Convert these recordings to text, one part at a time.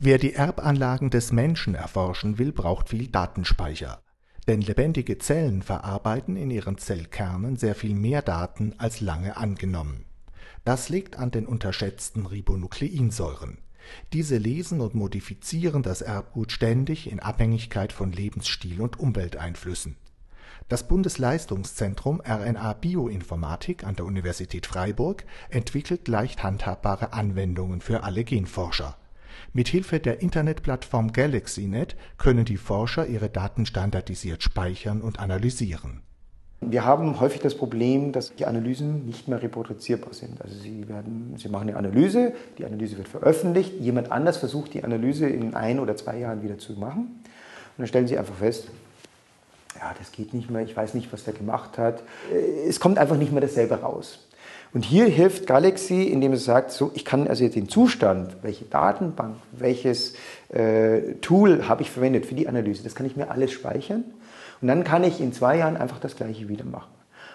Wer die Erbanlagen des Menschen erforschen will, braucht viel Datenspeicher. Denn lebendige Zellen verarbeiten in ihren Zellkernen sehr viel mehr Daten als lange angenommen. Das liegt an den unterschätzten Ribonukleinsäuren. Diese lesen und modifizieren das Erbgut ständig in Abhängigkeit von Lebensstil und Umwelteinflüssen. Das Bundesleistungszentrum RNA Bioinformatik an der Universität Freiburg entwickelt leicht handhabbare Anwendungen für alle Genforscher Mithilfe der Internetplattform GalaxyNet können die Forscher ihre Daten standardisiert speichern und analysieren. Wir haben häufig das Problem, dass die Analysen nicht mehr reproduzierbar sind. Also Sie, werden, Sie machen eine Analyse, die Analyse wird veröffentlicht, jemand anders versucht die Analyse in ein oder zwei Jahren wieder zu machen und dann stellen Sie einfach fest, ja, das geht nicht mehr, ich weiß nicht, was der gemacht hat. Es kommt einfach nicht mehr dasselbe raus. Und hier hilft Galaxy, indem es sagt, so, ich kann also jetzt den Zustand, welche Datenbank, welches äh, Tool habe ich verwendet für die Analyse, das kann ich mir alles speichern. Und dann kann ich in zwei Jahren einfach das gleiche wieder machen.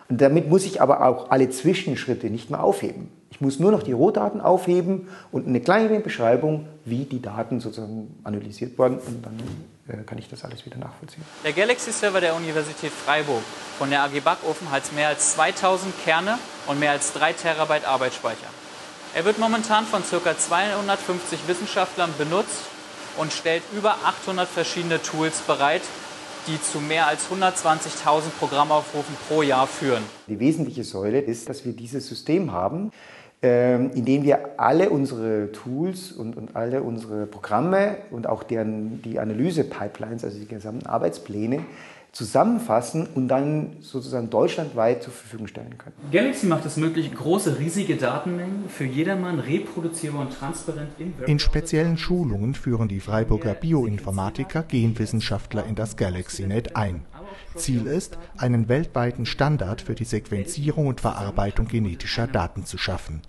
Und damit muss ich aber auch alle Zwischenschritte nicht mehr aufheben. Ich muss nur noch die Rohdaten aufheben und eine kleine Beschreibung, wie die Daten sozusagen analysiert wurden. Und dann äh, kann ich das alles wieder nachvollziehen. Der Galaxy-Server der Universität Freiburg von der AG Backofen hat mehr als 2000 Kerne und mehr als 3 Terabyte Arbeitsspeicher. Er wird momentan von ca. 250 Wissenschaftlern benutzt und stellt über 800 verschiedene Tools bereit, die zu mehr als 120.000 Programmaufrufen pro Jahr führen. Die wesentliche Säule ist, dass wir dieses System haben, ähm, in dem wir alle unsere Tools und, und alle unsere Programme und auch deren, die Analyse-Pipelines, also die gesamten Arbeitspläne, zusammenfassen und dann sozusagen deutschlandweit zur Verfügung stellen können. Galaxy macht es möglich, große, riesige Datenmengen für jedermann reproduzierbar und transparent in In speziellen Schulungen führen die Freiburger Bioinformatiker Genwissenschaftler in das GalaxyNet ein. Ziel ist, einen weltweiten Standard für die Sequenzierung und Verarbeitung genetischer Daten zu schaffen.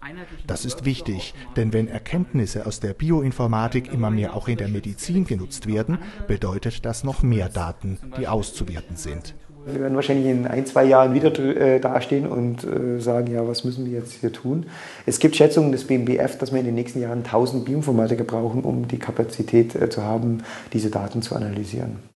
Das ist wichtig, denn wenn Erkenntnisse aus der Bioinformatik immer mehr auch in der Medizin genutzt werden, bedeutet das noch mehr Daten, die auszuwerten sind. Wir werden wahrscheinlich in ein, zwei Jahren wieder äh, dastehen und äh, sagen, ja, was müssen wir jetzt hier tun? Es gibt Schätzungen des BMBF, dass wir in den nächsten Jahren 1000 Bioinformatiker brauchen, um die Kapazität äh, zu haben, diese Daten zu analysieren.